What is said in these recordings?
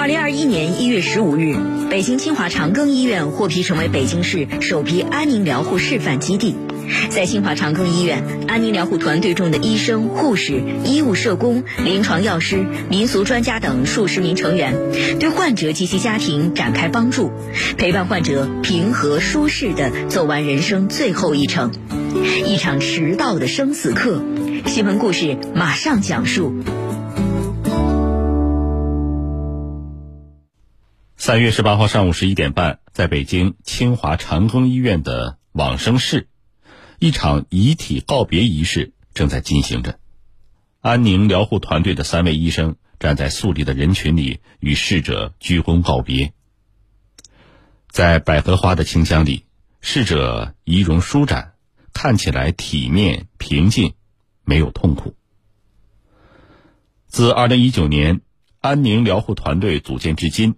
二零二一年一月十五日，北京清华长庚医院获批成为北京市首批安宁疗护示范基地。在清华长庚医院，安宁疗护团队中的医生、护士、医务社工、临床药师、民俗专家等数十名成员，对患者及其家庭展开帮助，陪伴患者平和舒适地走完人生最后一程。一场迟到的生死课，新闻故事马上讲述。三月十八号上午十一点半，在北京清华长庚医院的往生室，一场遗体告别仪式正在进行着。安宁疗护团队的三位医生站在肃立的人群里，与逝者鞠躬告别。在百合花的清香里，逝者仪容舒展，看起来体面平静，没有痛苦。自二零一九年安宁疗护团队组建至今。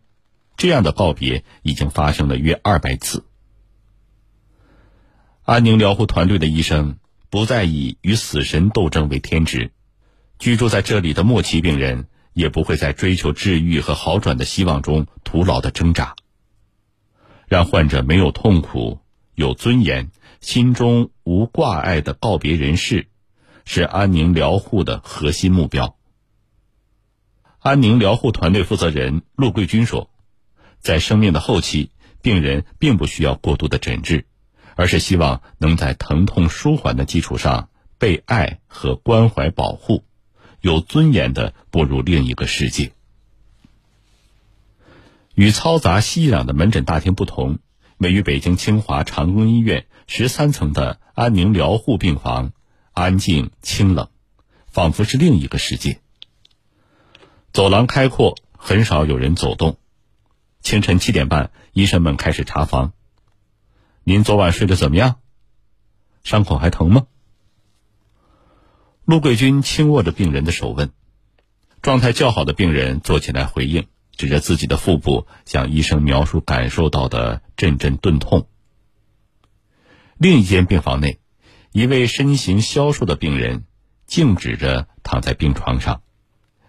这样的告别已经发生了约二百次。安宁疗护团队的医生不再以与死神斗争为天职，居住在这里的末期病人也不会在追求治愈和好转的希望中徒劳的挣扎。让患者没有痛苦、有尊严、心中无挂碍的告别人世，是安宁疗护的核心目标。安宁疗护团队负责人陆桂军说。在生命的后期，病人并不需要过度的诊治，而是希望能在疼痛舒缓的基础上被爱和关怀保护，有尊严的步入另一个世界。与嘈杂熙攘的门诊大厅不同，位于北京清华长庚医院十三层的安宁疗护病房，安静清冷，仿佛是另一个世界。走廊开阔，很少有人走动。清晨七点半，医生们开始查房。您昨晚睡得怎么样？伤口还疼吗？陆桂军轻握着病人的手问。状态较好的病人坐起来回应，指着自己的腹部向医生描述感受到的阵阵钝痛。另一间病房内，一位身形消瘦的病人静止着躺在病床上，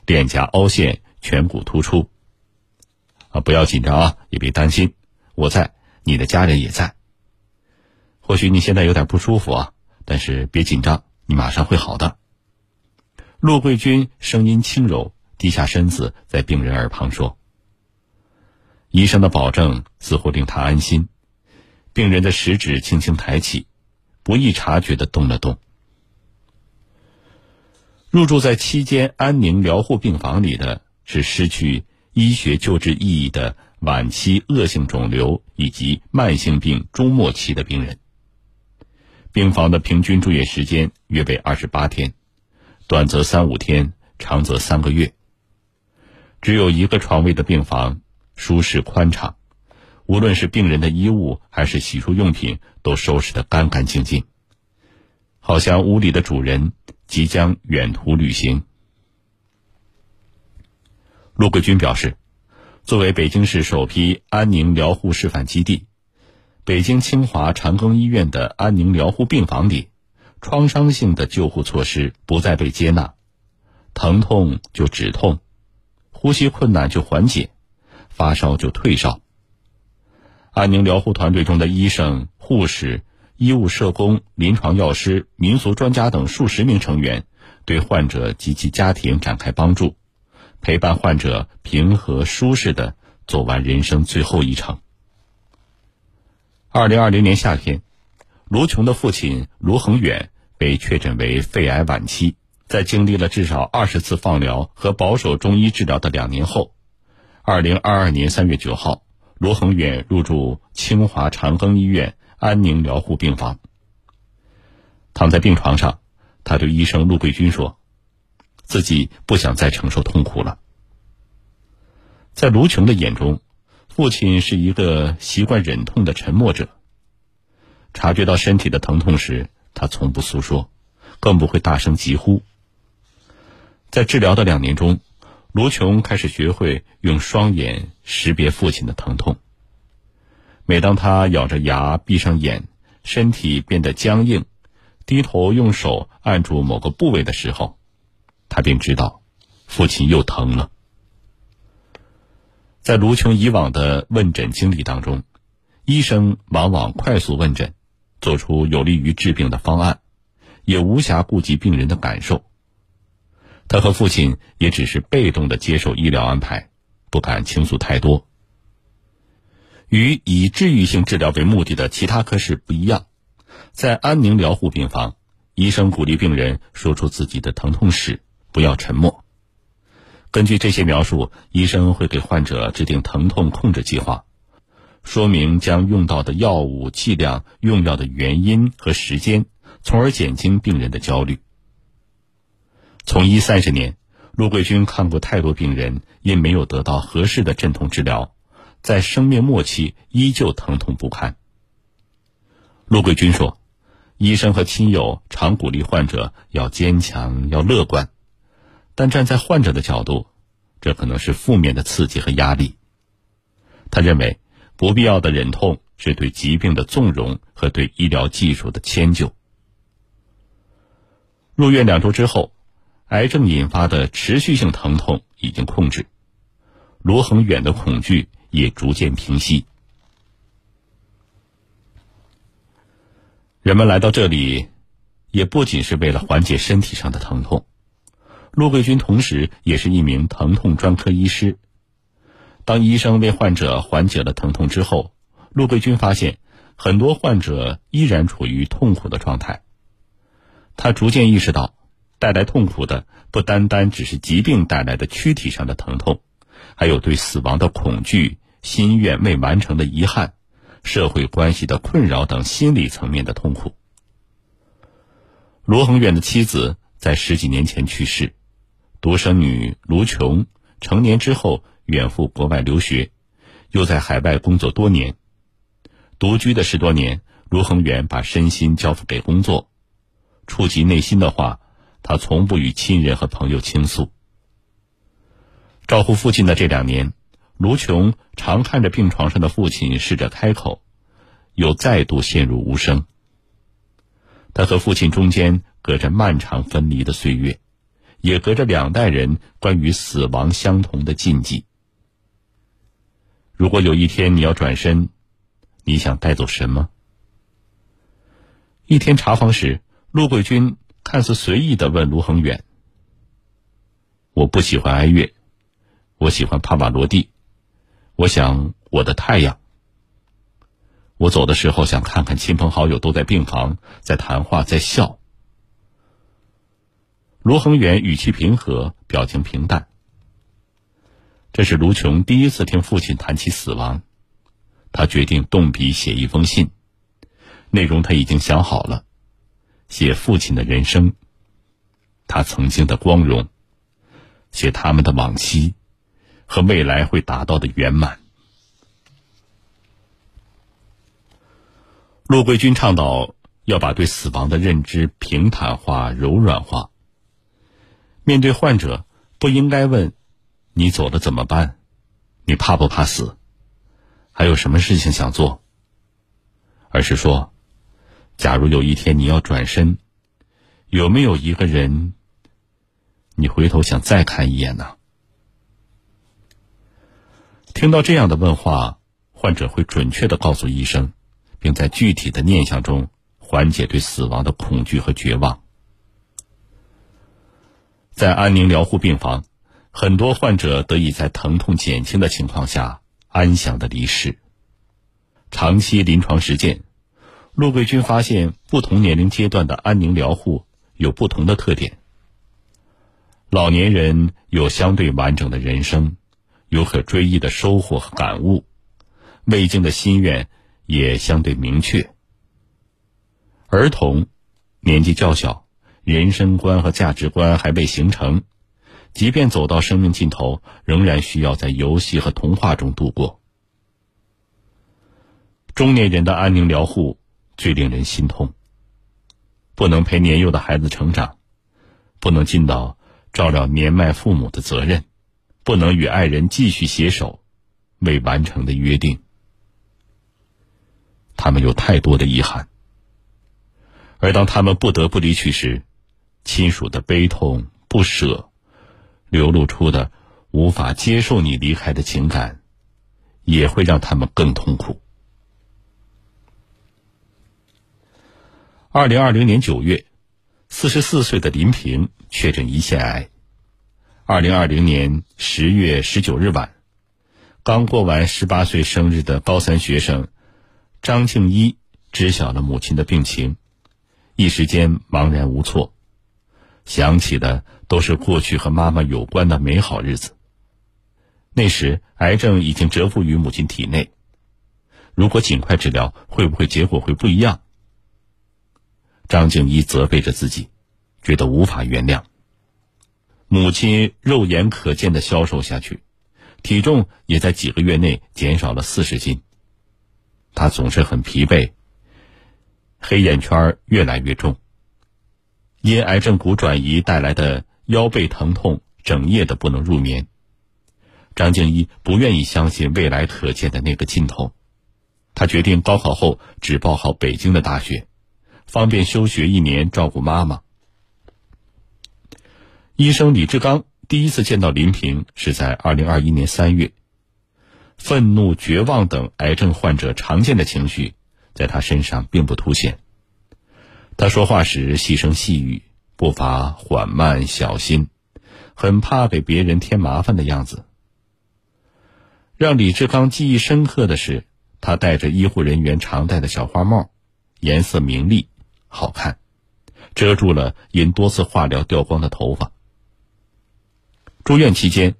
脸颊凹陷，颧骨突出。啊，不要紧张啊，也别担心，我在，你的家人也在。或许你现在有点不舒服啊，但是别紧张，你马上会好的。陆桂军声音轻柔，低下身子在病人耳旁说：“医生的保证似乎令他安心。”病人的食指轻轻抬起，不易察觉的动了动。入住在期间安宁疗护病房里的是失去。医学救治意义的晚期恶性肿瘤以及慢性病中末期的病人，病房的平均住院时间约为二十八天，短则三五天，长则三个月。只有一个床位的病房，舒适宽敞，无论是病人的衣物还是洗漱用品，都收拾得干干净净，好像屋里的主人即将远途旅行。陆桂军表示，作为北京市首批安宁疗护示范基地，北京清华长庚医院的安宁疗护病房里，创伤性的救护措施不再被接纳，疼痛就止痛，呼吸困难就缓解，发烧就退烧。安宁疗护团队中的医生、护士、医务社工、临床药师、民俗专家等数十名成员，对患者及其家庭展开帮助。陪伴患者平和舒适的走完人生最后一程。二零二零年夏天，卢琼的父亲卢恒远被确诊为肺癌晚期，在经历了至少二十次放疗和保守中医治疗的两年后，二零二二年三月九号，卢恒远入住清华长庚医院安宁疗护病房。躺在病床上，他对医生陆桂军说。自己不想再承受痛苦了。在卢琼的眼中，父亲是一个习惯忍痛的沉默者。察觉到身体的疼痛时，他从不诉说，更不会大声疾呼。在治疗的两年中，卢琼开始学会用双眼识别父亲的疼痛。每当他咬着牙闭上眼，身体变得僵硬，低头用手按住某个部位的时候，他便知道，父亲又疼了。在卢琼以往的问诊经历当中，医生往往快速问诊，做出有利于治病的方案，也无暇顾及病人的感受。他和父亲也只是被动的接受医疗安排，不敢倾诉太多。与以治愈性治疗为目的的其他科室不一样，在安宁疗护病房，医生鼓励病人说出自己的疼痛史，不要沉默。根据这些描述，医生会给患者制定疼痛控制计划，说明将用到的药物剂量、用药的原因和时间，从而减轻病人的焦虑。从医三十年，陆桂军看过太多病人因没有得到合适的镇痛治疗，在生命末期依旧疼痛不堪。陆桂军说：“医生和亲友常鼓励患者要坚强、要乐观。”但站在患者的角度，这可能是负面的刺激和压力。他认为，不必要的忍痛是对疾病的纵容和对医疗技术的迁就。入院两周之后，癌症引发的持续性疼痛已经控制，罗恒远的恐惧也逐渐平息。人们来到这里，也不仅是为了缓解身体上的疼痛。陆桂军同时也是一名疼痛专科医师。当医生为患者缓解了疼痛之后，陆桂军发现很多患者依然处于痛苦的状态。他逐渐意识到，带来痛苦的不单单只是疾病带来的躯体上的疼痛，还有对死亡的恐惧、心愿未完成的遗憾、社会关系的困扰等心理层面的痛苦。罗恒远的妻子在十几年前去世。独生女卢琼成年之后远赴国外留学，又在海外工作多年。独居的十多年，卢恒远把身心交付给工作。触及内心的话，他从不与亲人和朋友倾诉。照顾父亲的这两年，卢琼常看着病床上的父亲，试着开口，又再度陷入无声。他和父亲中间隔着漫长分离的岁月。也隔着两代人关于死亡相同的禁忌。如果有一天你要转身，你想带走什么？一天查房时，陆桂军看似随意的问卢恒远：“我不喜欢哀乐，我喜欢帕瓦罗蒂，我想我的太阳。我走的时候想看看亲朋好友都在病房，在谈话，在笑。”卢恒远语气平和，表情平淡。这是卢琼第一次听父亲谈起死亡，他决定动笔写一封信，内容他已经想好了，写父亲的人生，他曾经的光荣，写他们的往昔，和未来会达到的圆满。陆桂军倡导要把对死亡的认知平坦化、柔软化。面对患者，不应该问：“你走了怎么办？你怕不怕死？还有什么事情想做？”而是说：“假如有一天你要转身，有没有一个人，你回头想再看一眼呢？”听到这样的问话，患者会准确的告诉医生，并在具体的念想中缓解对死亡的恐惧和绝望。在安宁疗护病房，很多患者得以在疼痛减轻的情况下安详的离世。长期临床实践，陆桂军发现，不同年龄阶段的安宁疗护有不同的特点。老年人有相对完整的人生，有可追忆的收获和感悟，未尽的心愿也相对明确。儿童年纪较小。人生观和价值观还未形成，即便走到生命尽头，仍然需要在游戏和童话中度过。中年人的安宁疗护最令人心痛，不能陪年幼的孩子成长，不能尽到照料年迈父母的责任，不能与爱人继续携手未完成的约定，他们有太多的遗憾，而当他们不得不离去时，亲属的悲痛不舍，流露出的无法接受你离开的情感，也会让他们更痛苦。二零二零年九月，四十四岁的林平确诊胰腺癌。二零二零年十月十九日晚，刚过完十八岁生日的高三学生张静一知晓了母亲的病情，一时间茫然无措，想起的都是过去和妈妈有关的美好日子。那时，癌症已经蛰伏于母亲体内。如果尽快治疗，会不会结果会不一样？张静一责备着自己，觉得无法原谅。母亲肉眼可见的消瘦下去，体重也在几个月内减少了四十斤。她总是很疲惫，黑眼圈越来越重。因癌症骨转移带来的腰背疼痛，整夜的不能入眠。张静一不愿意相信未来可见的那个尽头，他决定高考后只报考北京的大学，方便休学一年照顾妈妈。医生李志刚第一次见到林平是在二零二一年三月，愤怒、绝望等癌症患者常见的情绪，在他身上并不凸显。他说话时细声细语，步伐缓慢小心，很怕给别人添麻烦的样子。让李志刚记忆深刻的是，他戴着医护人员常戴的小花帽，颜色明丽，好看，遮住了因多次化疗掉光的头发。住院期间，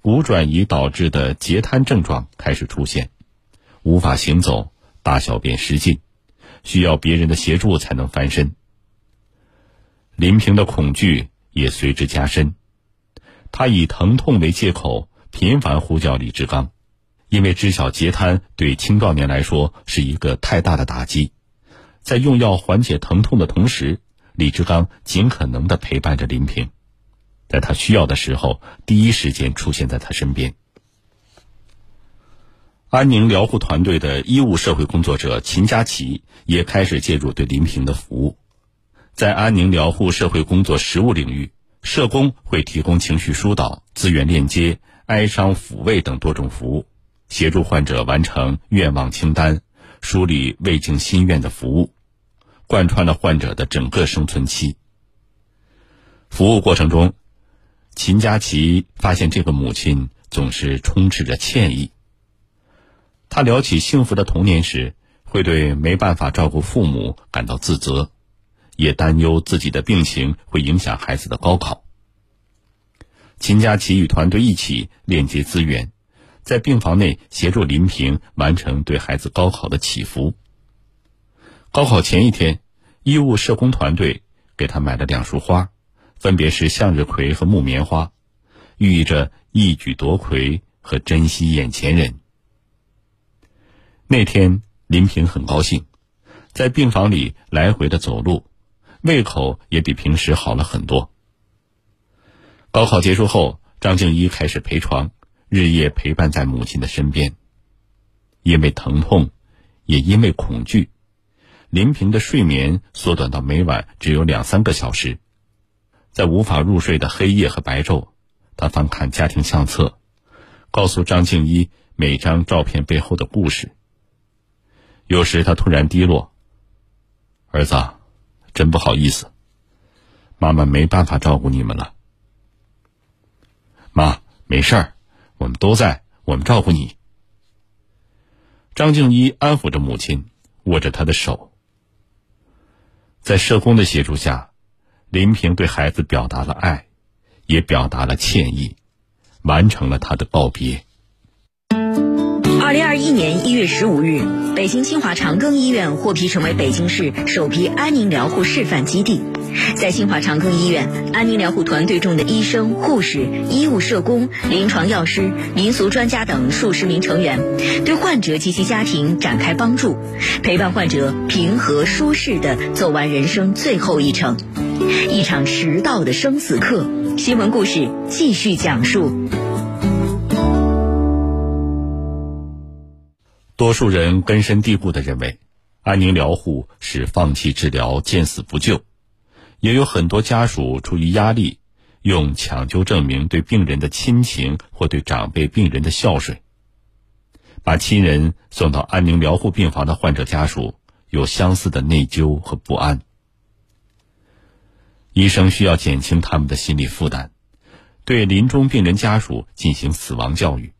骨转移导致的截瘫症状开始出现，无法行走，大小便失禁，需要别人的协助才能翻身。林平的恐惧也随之加深，他以疼痛为借口，频繁呼叫李志刚。因为知晓截瘫对青壮年来说是一个太大的打击，在用药缓解疼痛的同时，李志刚尽可能的陪伴着林平，在他需要的时候，第一时间出现在他身边。安宁疗护团队的医务社会工作者秦佳琪也开始介入对林平的服务，在安宁疗护社会工作实务领域，社工会提供情绪疏导、资源链接、哀伤抚慰等多种服务。协助患者完成愿望清单，梳理未尽心愿的服务，贯穿了患者的整个生存期。服务过程中，秦佳琪发现这个母亲总是充斥着歉意。他聊起幸福的童年时，会对没办法照顾父母感到自责，也担忧自己的病情会影响孩子的高考。秦佳琪与团队一起链接资源。在病房内协助林平完成对孩子高考的祈福。高考前一天，医务社工团队给他买了两束花，分别是向日葵和木棉花，寓意着一举夺魁和珍惜眼前人。那天，林平很高兴，在病房里来回的走路，胃口也比平时好了很多。高考结束后，张静一开始陪床。日夜陪伴在母亲的身边，因为疼痛，也因为恐惧，林平的睡眠缩短到每晚只有两三个小时。在无法入睡的黑夜和白昼，他翻看家庭相册，告诉张静一每张照片背后的故事。有时他突然低落：“儿子，真不好意思，妈妈没办法照顾你们了。”妈，没事儿。我们都在，我们照顾你。张静一安抚着母亲，握着她的手。在社工的协助下，林平对孩子表达了爱，也表达了歉意，完成了他的告别。二零二一年一月十五日，北京清华长庚医院获批成为北京市首批安宁疗护示范基地。在清华长庚医院，安宁疗护团队中的医生、护士、医务社工、临床药师、民俗专家等数十名成员，对患者及其家庭展开帮助，陪伴患者平和舒适地走完人生最后一程。一场迟到的生死课，新闻故事继续讲述。多数人根深蒂固地认为，安宁疗护是放弃治疗、见死不救。也有很多家属出于压力，用抢救证明对病人的亲情或对长辈病人的孝顺。把亲人送到安宁疗护病房的患者家属有相似的内疚和不安。医生需要减轻他们的心理负担，对临终病人家属进行死亡教育，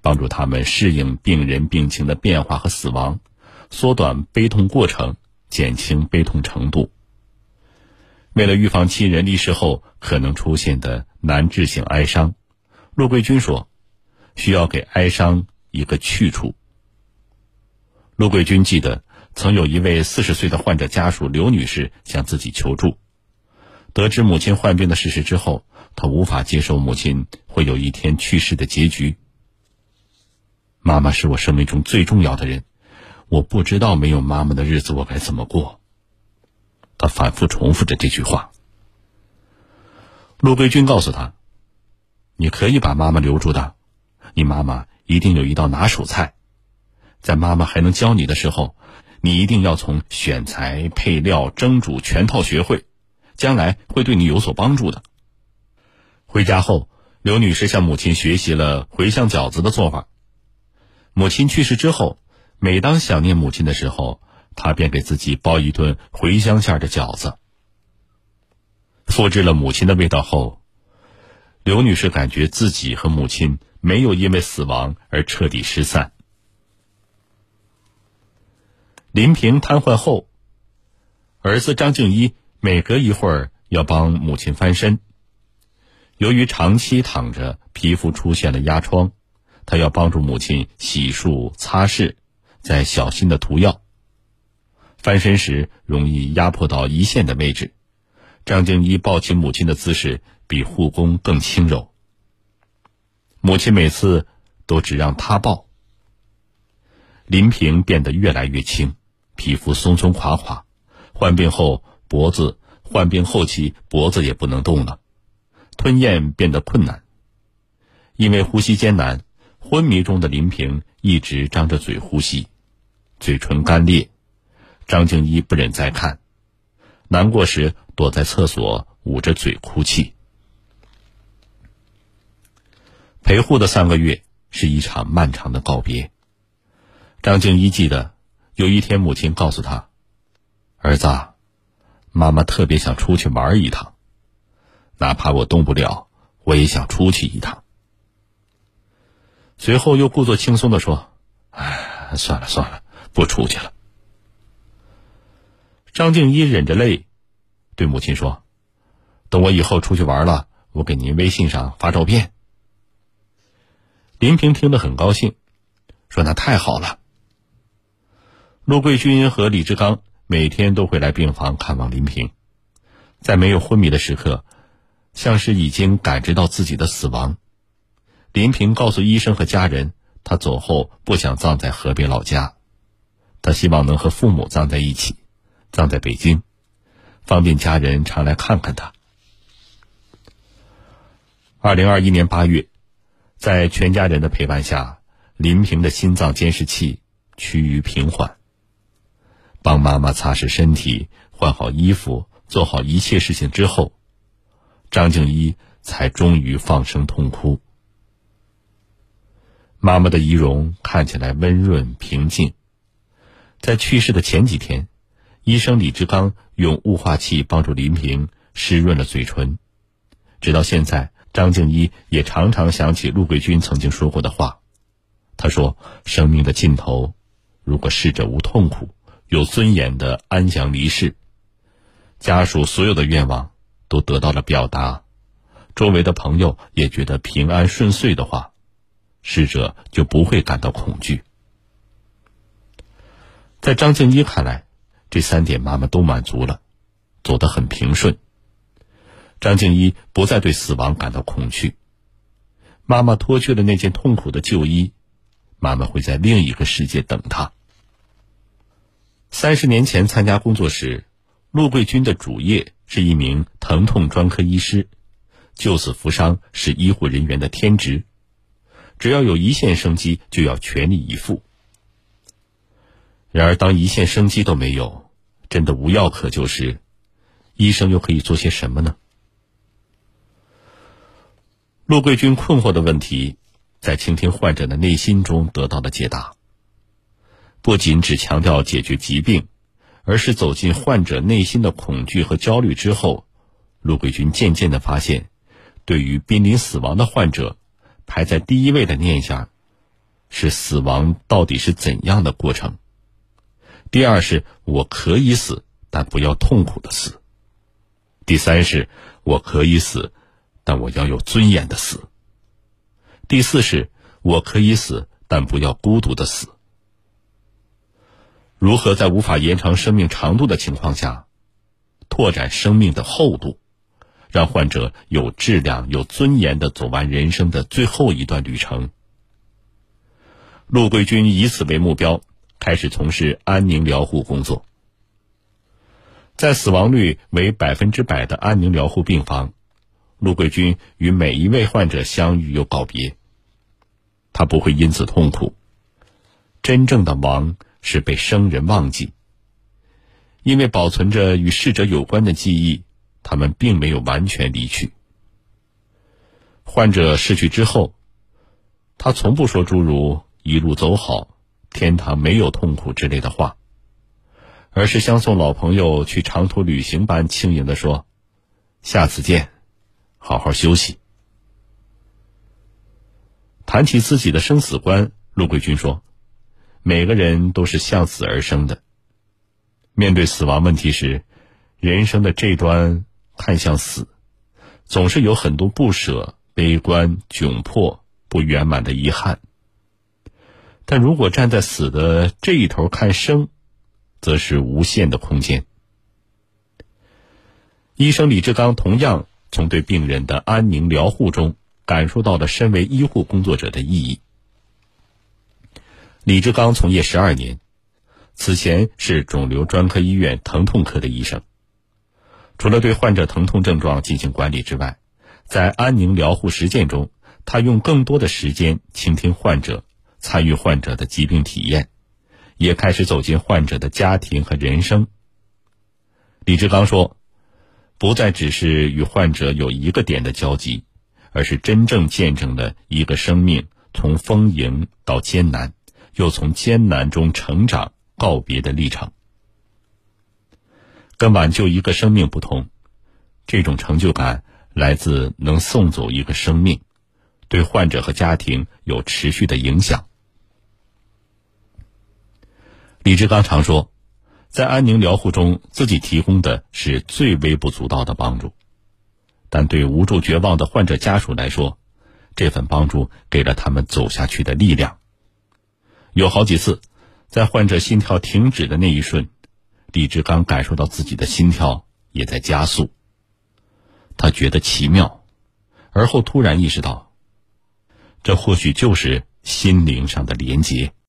帮助他们适应病人病情的变化和死亡，缩短悲痛过程，减轻悲痛程度。为了预防亲人离世后可能出现的难治性哀伤，陆桂军说：“需要给哀伤一个去处。”陆桂军记得，曾有一位四十岁的患者家属刘女士向自己求助。得知母亲患病的事实之后，他无法接受母亲会有一天去世的结局。妈妈是我生命中最重要的人，我不知道没有妈妈的日子我该怎么过。他反复重复着这句话。陆桂军告诉他：“你可以把妈妈留住的，你妈妈一定有一道拿手菜，在妈妈还能教你的时候，你一定要从选材、配料、蒸煮全套学会。”将来会对你有所帮助的。回家后，刘女士向母亲学习了茴香饺子的做法。母亲去世之后，每当想念母亲的时候，他便给自己包一顿茴香馅的饺子。复制了母亲的味道后，刘女士感觉自己和母亲没有因为死亡而彻底失散。林平瘫痪后，儿子张静一。每隔一会儿要帮母亲翻身，由于长期躺着，皮肤出现了压疮，他要帮助母亲洗漱、擦拭，再小心的涂药。翻身时容易压迫到胰腺的位置，张静一抱起母亲的姿势比护工更轻柔。母亲每次都只让他抱。林平变得越来越轻，皮肤松松垮垮，患病后。脖子患病后期，脖子也不能动了，吞咽变得困难。因为呼吸艰难，昏迷中的林平一直张着嘴呼吸，嘴唇干裂。张静一不忍再看，难过时躲在厕所捂着嘴哭泣。陪护的三个月是一场漫长的告别。张静一记得，有一天母亲告诉他：“儿子。”妈妈特别想出去玩一趟，哪怕我动不了，我也想出去一趟。随后又故作轻松的说：“哎，算了算了，不出去了。”张静一忍着泪，对母亲说：“等我以后出去玩了，我给您微信上发照片。”林平听得很高兴，说：“那太好了。”陆桂军和李志刚。每天都会来病房看望林平，在没有昏迷的时刻，像是已经感知到自己的死亡。林平告诉医生和家人，他走后不想葬在河北老家，他希望能和父母葬在一起，葬在北京，方便家人常来看看他。二零二一年八月，在全家人的陪伴下，林平的心脏监视器趋于平缓。帮妈妈擦拭身体、换好衣服、做好一切事情之后，张静一才终于放声痛哭。妈妈的仪容看起来温润平静。在去世的前几天，医生李志刚用雾化器帮助林平湿润了嘴唇。直到现在，张静一也常常想起陆桂军曾经说过的话。他说：“生命的尽头，如果逝者无痛苦。”有尊严的安详离世，家属所有的愿望都得到了表达，周围的朋友也觉得平安顺遂的话，逝者就不会感到恐惧。在张静一看来，这三点妈妈都满足了，走得很平顺。张静一不再对死亡感到恐惧，妈妈脱去了那件痛苦的旧衣，妈妈会在另一个世界等她。三十年前参加工作时，陆桂军的主业是一名疼痛专科医师，救死扶伤是医护人员的天职，只要有一线生机，就要全力以赴。然而，当一线生机都没有，真的无药可救时，医生又可以做些什么呢？陆桂军困惑的问题，在倾听患者的内心中得到了解答。不仅只强调解决疾病，而是走进患者内心的恐惧和焦虑之后，陆桂军渐渐的发现，对于濒临死亡的患者，排在第一位的念想是死亡到底是怎样的过程。第二是我可以死，但不要痛苦的死。第三是我可以死，但我要有尊严的死。第四是我可以死，但不要孤独的死。如何在无法延长生命长度的情况下，拓展生命的厚度，让患者有质量、有尊严的走完人生的最后一段旅程？陆桂军以此为目标。开始从事安宁疗护工作，在死亡率为百分之百的安宁疗护病房，陆桂军与每一位患者相遇又告别。他不会因此痛苦。真正的亡是被生人忘记，因为保存着与逝者有关的记忆，他们并没有完全离去。患者逝去之后，他从不说诸如“一路走好”。天堂没有痛苦之类的话，而是像送老朋友去长途旅行般轻盈的说：“下次见，好好休息。”谈起自己的生死观，陆桂军说：“每个人都是向死而生的。面对死亡问题时，人生的这端看向死，总是有很多不舍、悲观、窘迫、不圆满的遗憾。”但如果站在死的这一头看生，则是无限的空间。医生李志刚同样从对病人的安宁疗护中感受到了身为医护工作者的意义。李志刚从业十二年，此前是肿瘤专科医院疼痛科的医生。除了对患者疼痛症状进行管理之外，在安宁疗护实践中，他用更多的时间倾听患者。参与患者的疾病体验，也开始走进患者的家庭和人生。李志刚说：“不再只是与患者有一个点的交集，而是真正见证了一个生命从丰盈到艰难，又从艰难中成长告别的历程。跟挽救一个生命不同，这种成就感来自能送走一个生命。”对患者和家庭有持续的影响。李志刚常说，在安宁疗护中，自己提供的是最微不足道的帮助，但对无助绝望的患者家属来说，这份帮助给了他们走下去的力量。有好几次，在患者心跳停止的那一瞬，李志刚感受到自己的心跳也在加速。他觉得奇妙，而后突然意识到。这或许就是心灵上的连结。